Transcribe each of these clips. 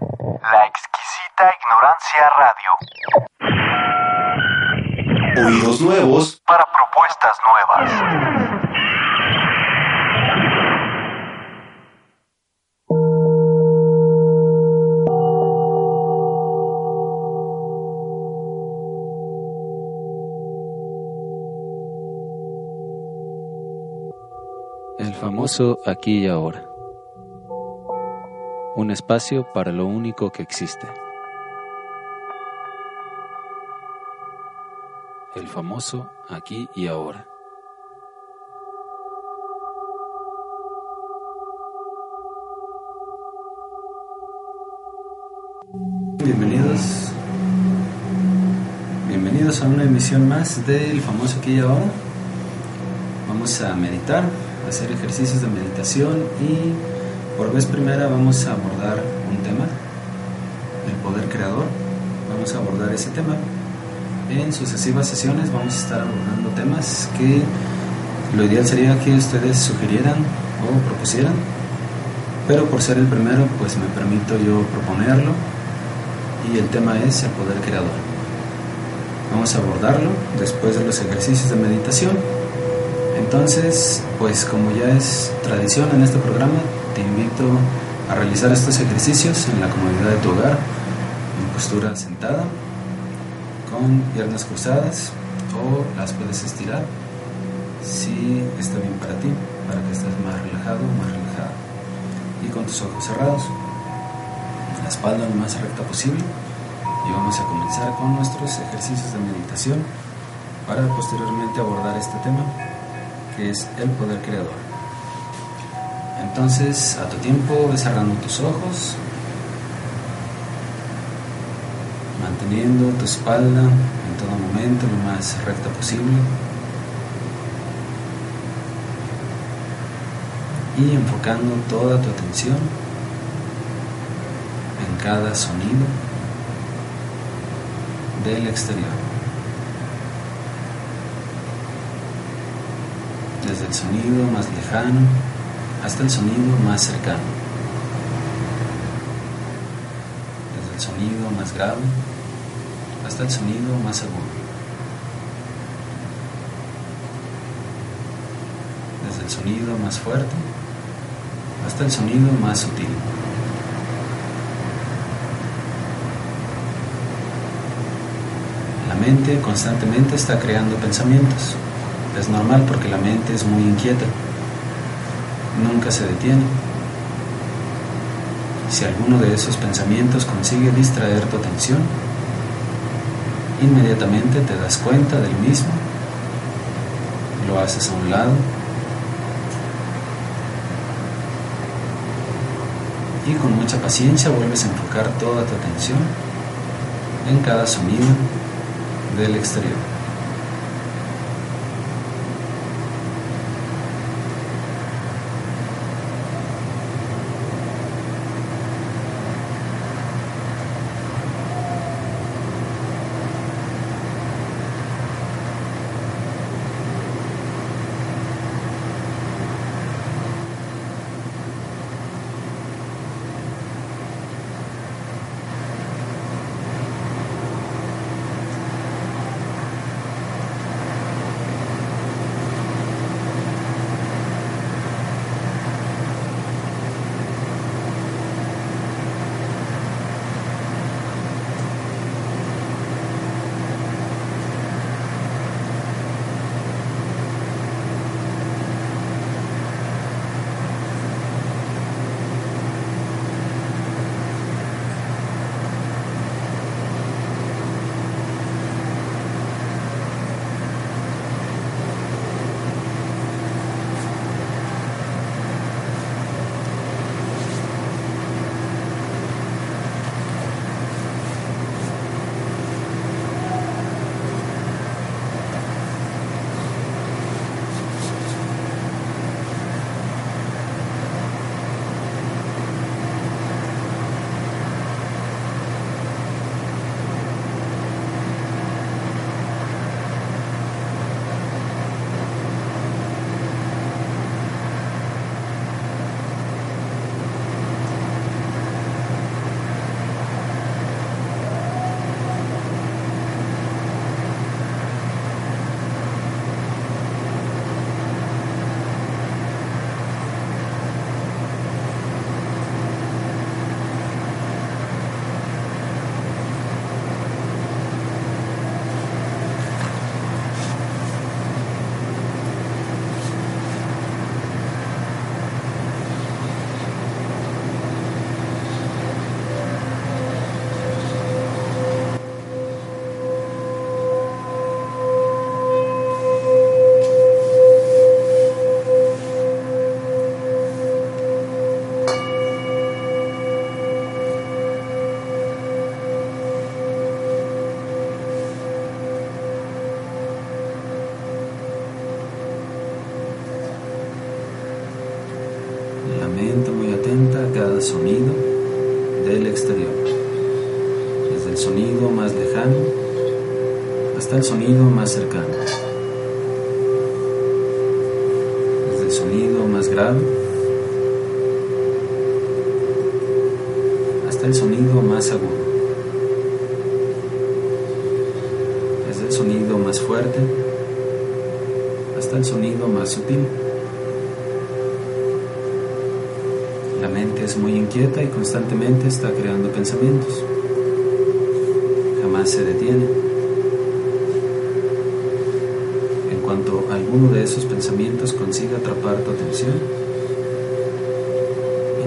La exquisita ignorancia radio. Oídos nuevos Para propuestas nuevas. El famoso aquí y ahora. Un espacio para lo único que existe. El famoso aquí y ahora. Bienvenidos. Bienvenidos a una emisión más del famoso aquí y ahora. Vamos a meditar, hacer ejercicios de meditación y por vez primera vamos a abordar un tema, el poder creador. Vamos a abordar ese tema. En sucesivas sesiones vamos a estar abordando temas que lo ideal sería que ustedes sugirieran o propusieran, pero por ser el primero pues me permito yo proponerlo y el tema es el poder creador. Vamos a abordarlo después de los ejercicios de meditación. Entonces, pues como ya es tradición en este programa, te invito a realizar estos ejercicios en la comodidad de tu hogar, en postura sentada, con piernas cruzadas o las puedes estirar si está bien para ti, para que estés más relajado más relajada. Y con tus ojos cerrados la espalda lo más recta posible y vamos a comenzar con nuestros ejercicios de meditación para posteriormente abordar este tema que es el poder creador. Entonces, a tu tiempo, ve cerrando tus ojos, manteniendo tu espalda en todo momento lo más recta posible y enfocando toda tu atención en cada sonido del exterior. Desde el sonido más lejano hasta el sonido más cercano. Desde el sonido más grave hasta el sonido más agudo. Desde el sonido más fuerte hasta el sonido más sutil. La mente constantemente está creando pensamientos. Es normal porque la mente es muy inquieta. Nunca se detiene. Si alguno de esos pensamientos consigue distraer tu atención, inmediatamente te das cuenta del mismo, lo haces a un lado y con mucha paciencia vuelves a enfocar toda tu atención en cada sonido del exterior. constantemente está creando pensamientos. Jamás se detiene. En cuanto alguno de esos pensamientos consiga atrapar tu atención,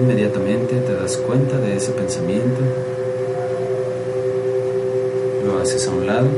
inmediatamente te das cuenta de ese pensamiento, lo haces a un lado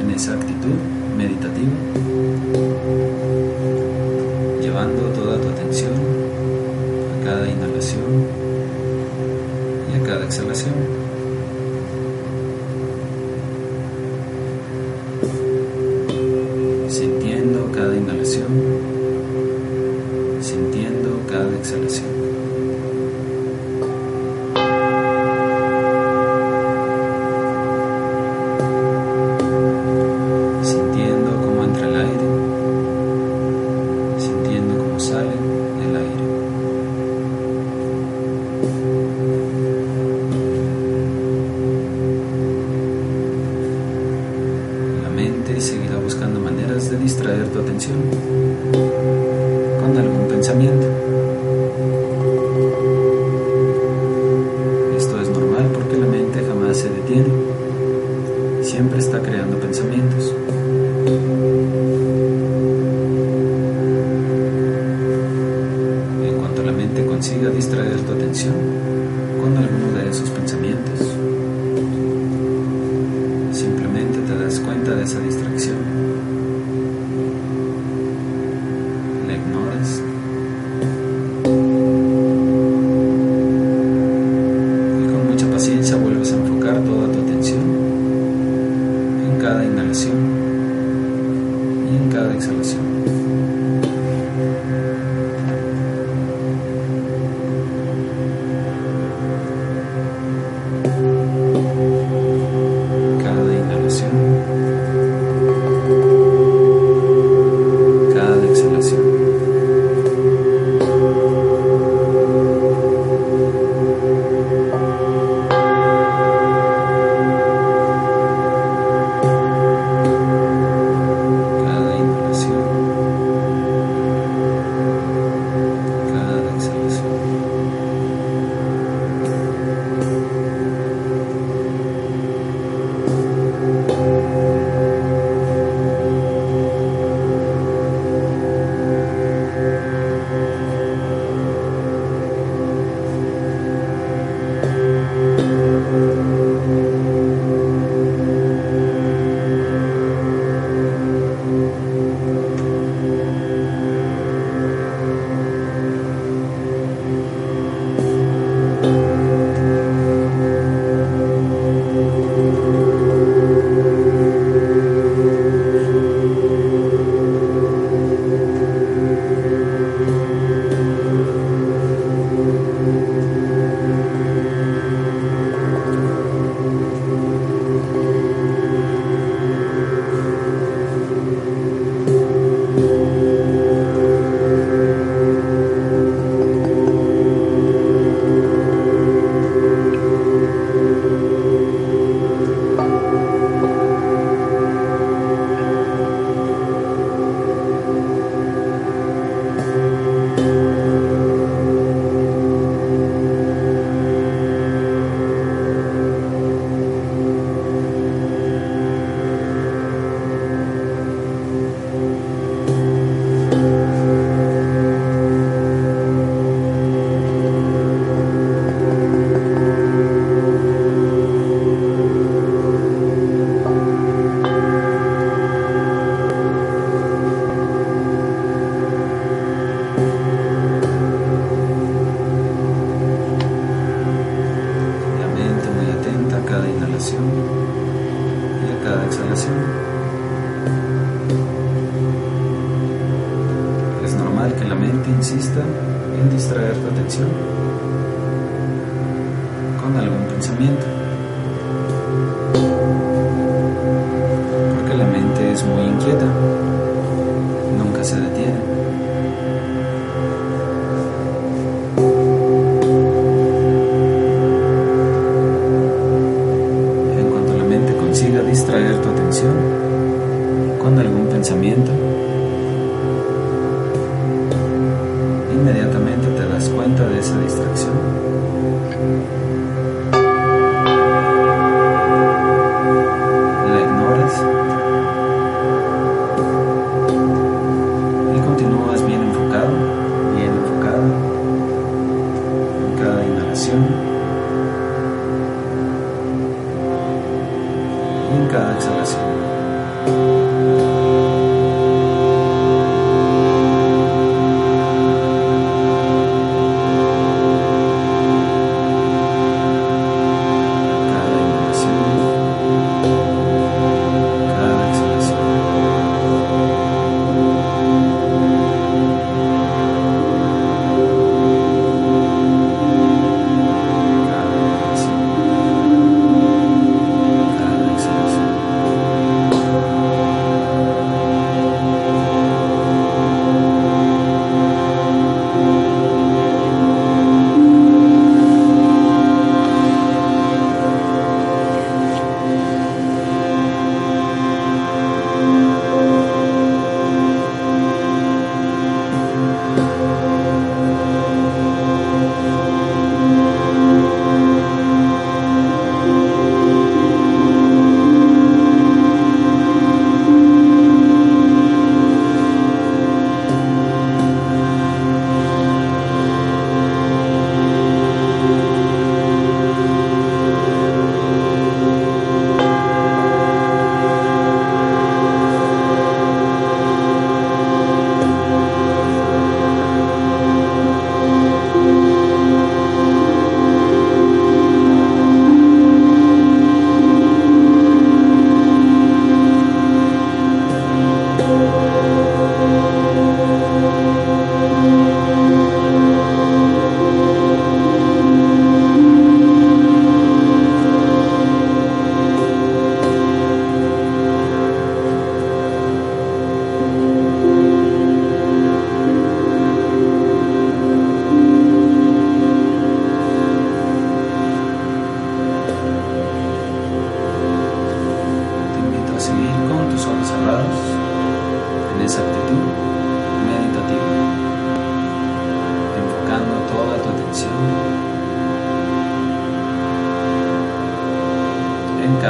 en esa actitud meditativa, llevando toda tu atención a cada inhalación y a cada exhalación.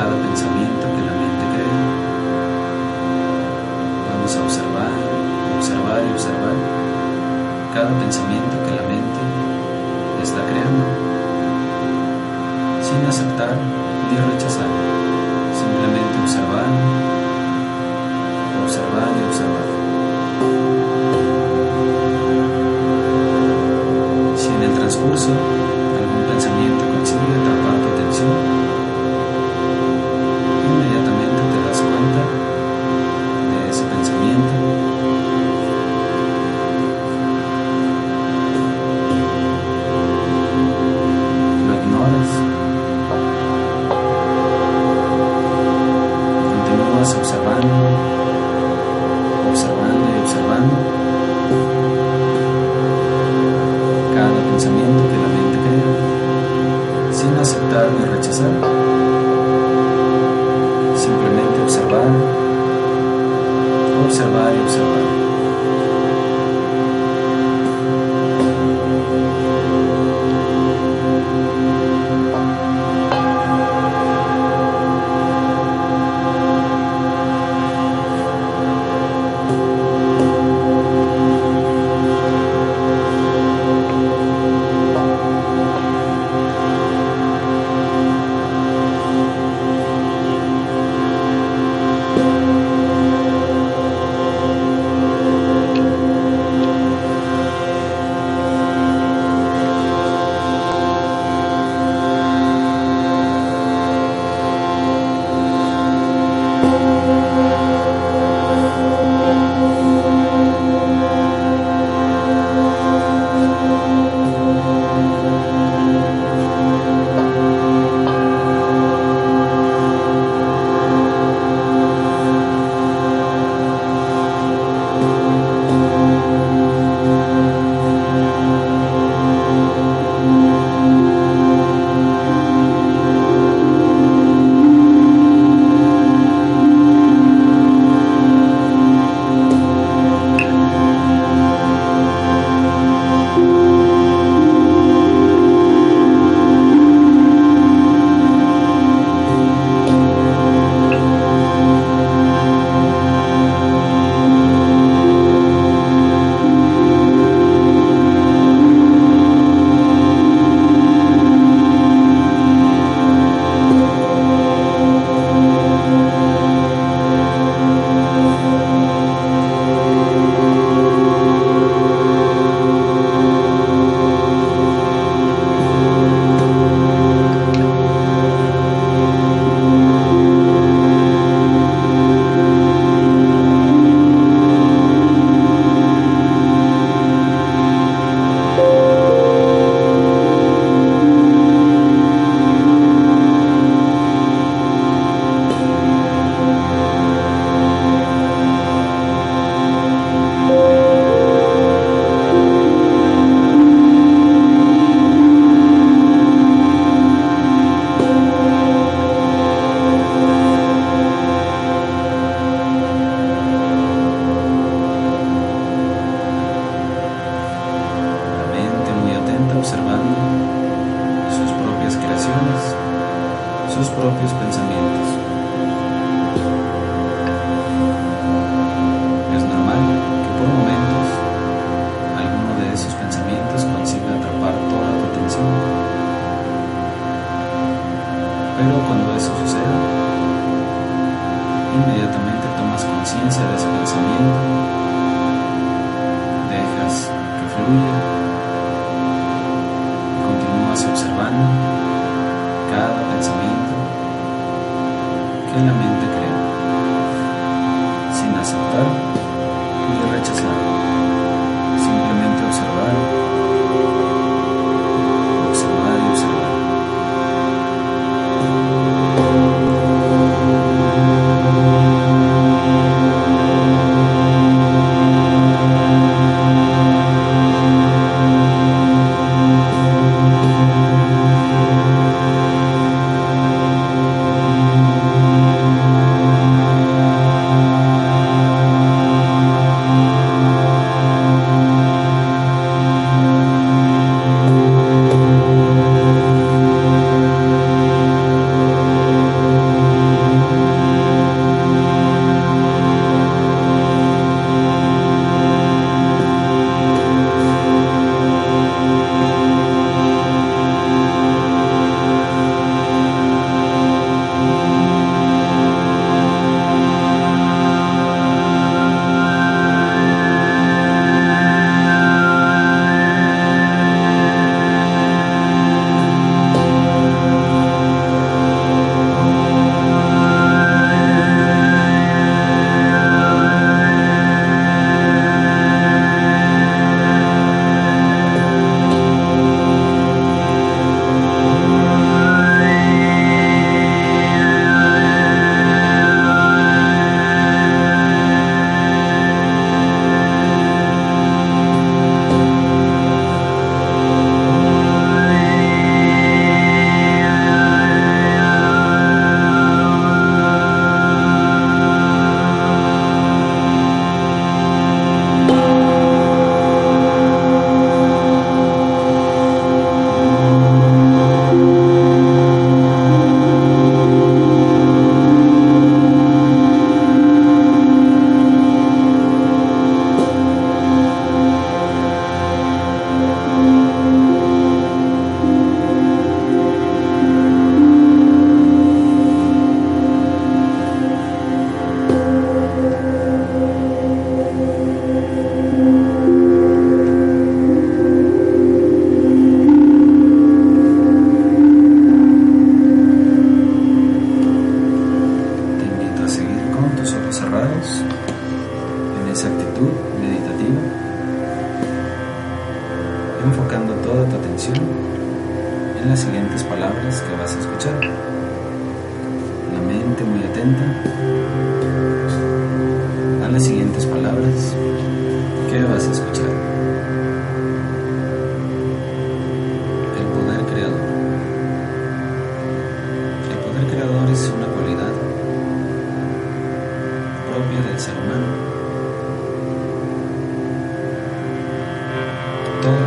cada pensamiento que la mente cree. Vamos a observar, observar y observar cada pensamiento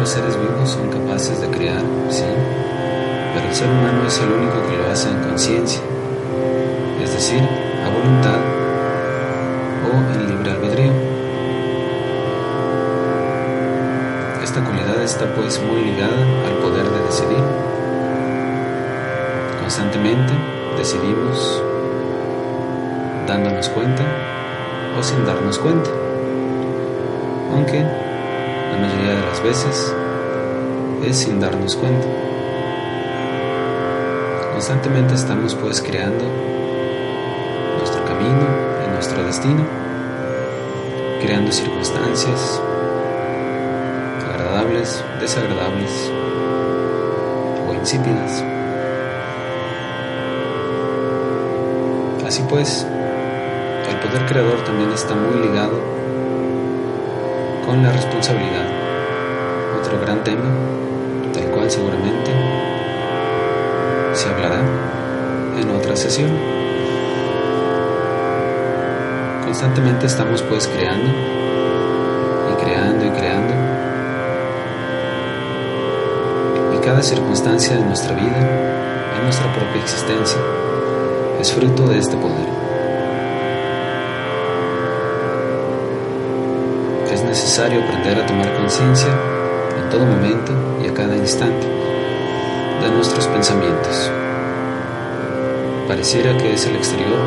los seres vivos son capaces de crear, sí, pero el ser humano es el único que lo hace en conciencia, es decir, a voluntad o en libre albedrío. Esta cualidad está pues muy ligada al poder de decidir. Constantemente decidimos dándonos cuenta o sin darnos cuenta. Aunque la mayoría de las veces es sin darnos cuenta. Constantemente estamos pues creando nuestro camino y nuestro destino, creando circunstancias agradables, desagradables o insípidas. Así pues, el poder creador también está muy ligado con la responsabilidad, otro gran tema del cual seguramente se hablará en otra sesión. Constantemente estamos pues creando y creando y creando y cada circunstancia de nuestra vida, en nuestra propia existencia, es fruto de este poder. Necesario aprender a tomar conciencia en todo momento y a cada instante de nuestros pensamientos. Pareciera que es el exterior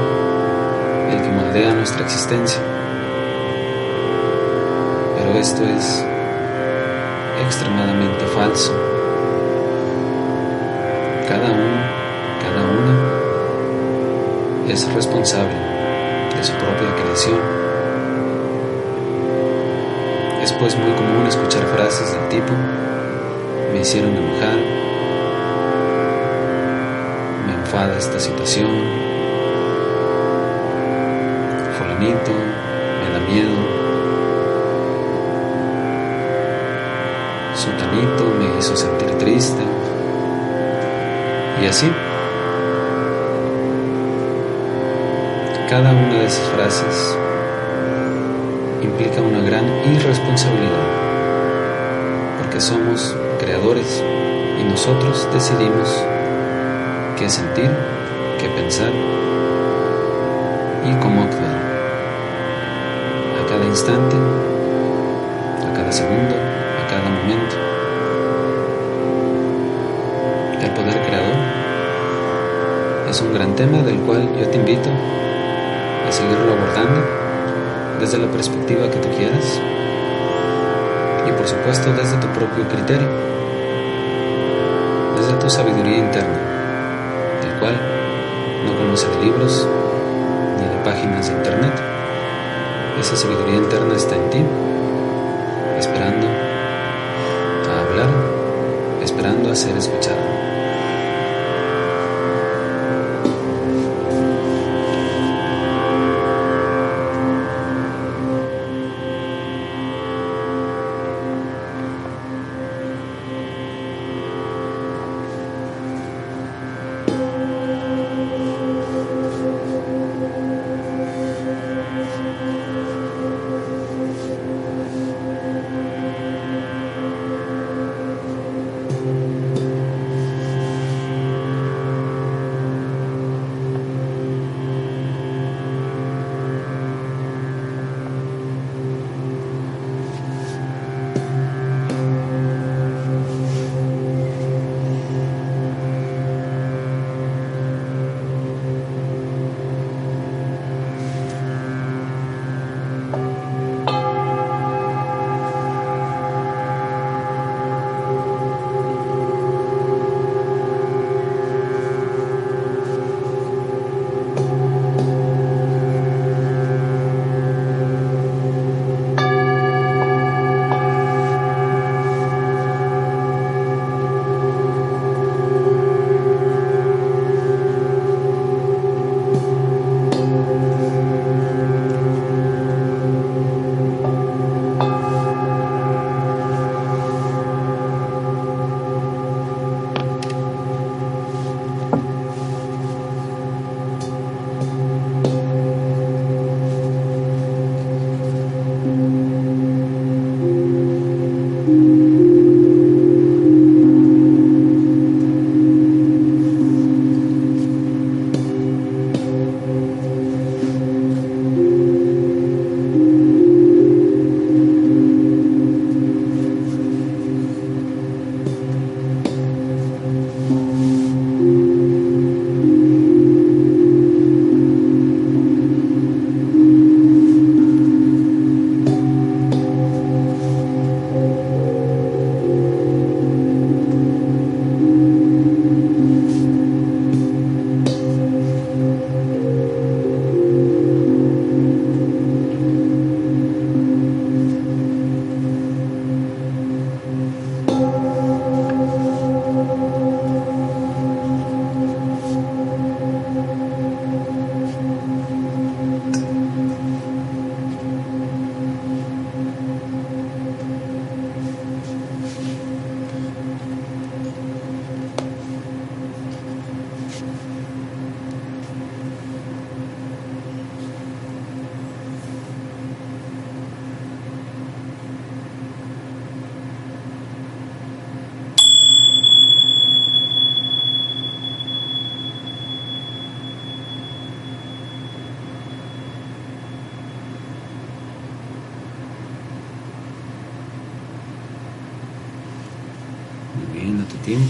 el que moldea nuestra existencia, pero esto es extremadamente falso. Cada uno, cada una es responsable de su propia creación. Es pues muy común escuchar frases del tipo, me hicieron enojar, me enfada esta situación, fulanito, me da miedo, sultanito me hizo sentir triste, y así. Cada una de esas frases implica una gran irresponsabilidad, porque somos creadores y nosotros decidimos qué sentir, qué pensar y cómo actuar. A cada instante, a cada segundo, a cada momento. El poder creador es un gran tema del cual yo te invito a seguirlo abordando desde la perspectiva que tú quieras. Y por supuesto desde tu propio criterio, desde tu sabiduría interna, el cual no conoce de libros ni de páginas de internet. Esa sabiduría interna está en ti,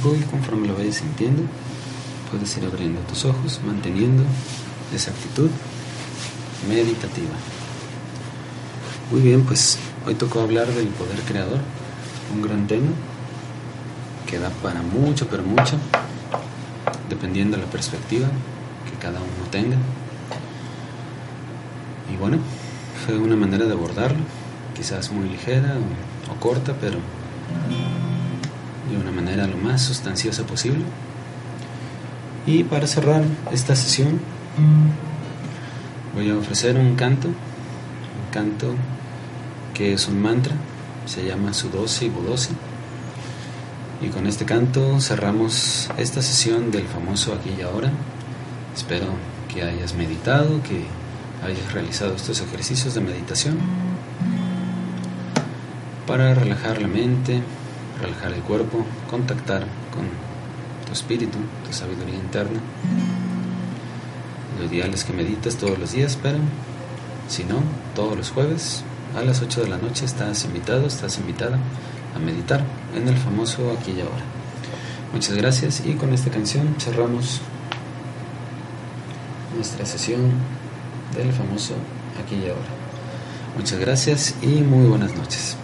y conforme lo vayas sintiendo, puedes ir abriendo tus ojos, manteniendo esa actitud meditativa. Muy bien, pues hoy tocó hablar del poder creador, un gran tema que da para mucho, pero mucho, dependiendo de la perspectiva que cada uno tenga. Y bueno, fue una manera de abordarlo, quizás muy ligera o corta, pero de una manera lo más sustanciosa posible. Y para cerrar esta sesión, voy a ofrecer un canto, un canto que es un mantra, se llama Sudosi Budosi. Y con este canto cerramos esta sesión del famoso aquí y ahora. Espero que hayas meditado, que hayas realizado estos ejercicios de meditación para relajar la mente, relajar el cuerpo, contactar con tu espíritu, tu sabiduría interna. Lo ideal es que medites todos los días, pero si no, todos los jueves a las 8 de la noche estás invitado, estás invitada a meditar en el famoso aquí y ahora. Muchas gracias y con esta canción cerramos nuestra sesión del famoso aquí y ahora. Muchas gracias y muy buenas noches.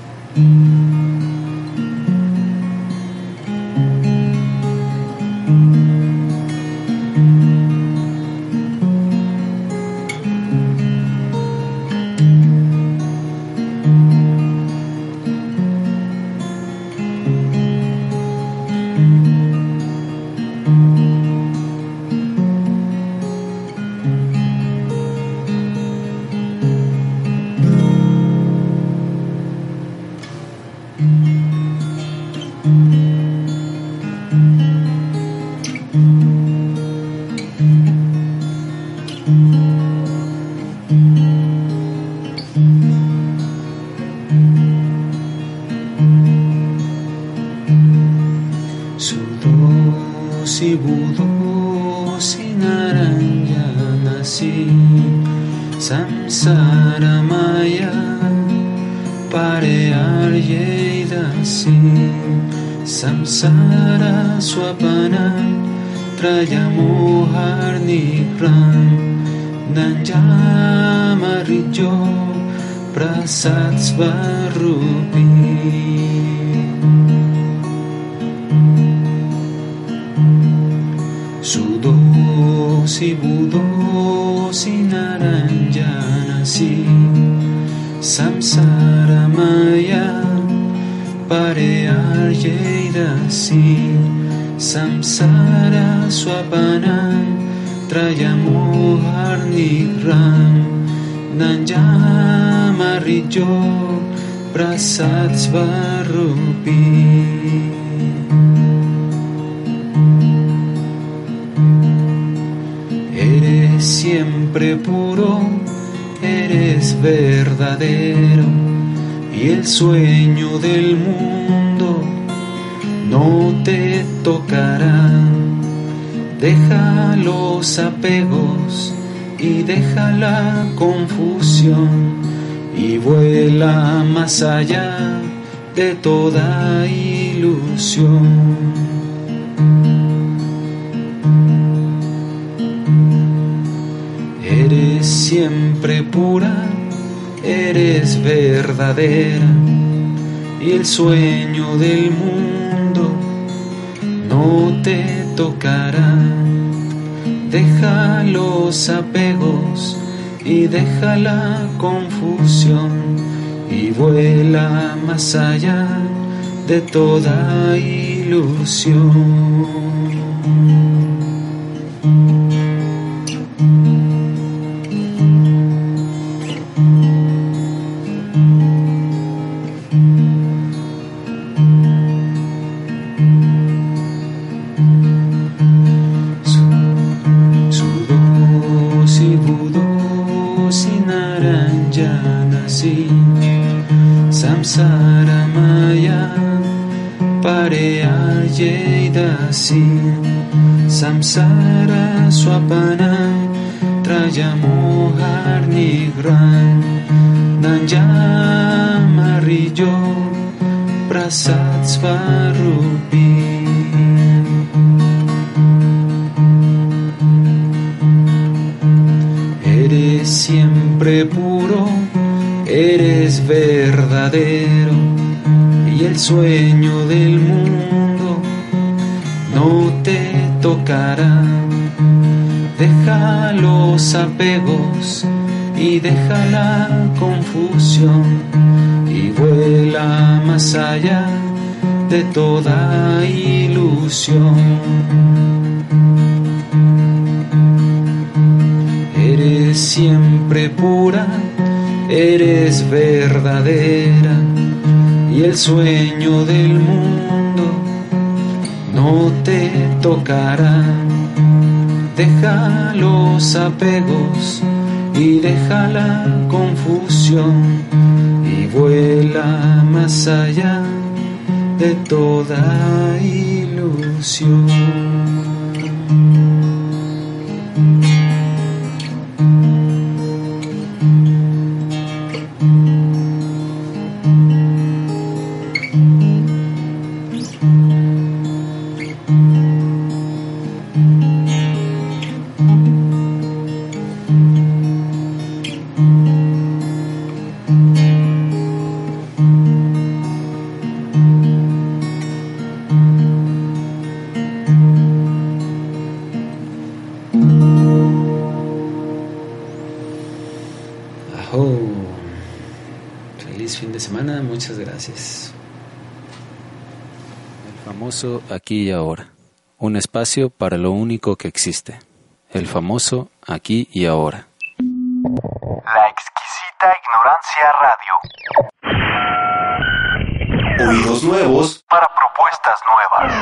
Prasad svarupi Sudosi budosi naranjanasi Samsara maya parearyedasi Samsara swapanam trayamohar prasad svarupi Eres siempre puro, eres verdadero y el sueño del mundo no te tocará. Deja los apegos y deja la confusión y vuela más allá de toda ilusión. Eres siempre pura, eres verdadera y el sueño del mundo no te tocará. Deja los apegos y deja la confusión y vuela más allá de toda ilusión. Sara Swapana Trayamohar Nigran Danjam Amarillo Prasad Svarupi. Eres siempre puro, eres verdadero y el sueño del mundo no te tocará. Deja los apegos y deja la confusión y vuela más allá de toda ilusión. Eres siempre pura, eres verdadera y el sueño del mundo no te tocará. Deja los apegos y deja la confusión y vuela más allá de toda ilusión. Famoso aquí y ahora. Un espacio para lo único que existe. El famoso aquí y ahora. La exquisita ignorancia radio. Oídos nuevos Para propuestas nuevas.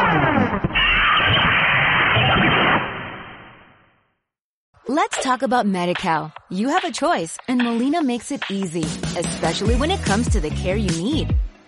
Let's talk about MediCal. You have a choice and Molina makes it easy, especially when it comes to the care you need.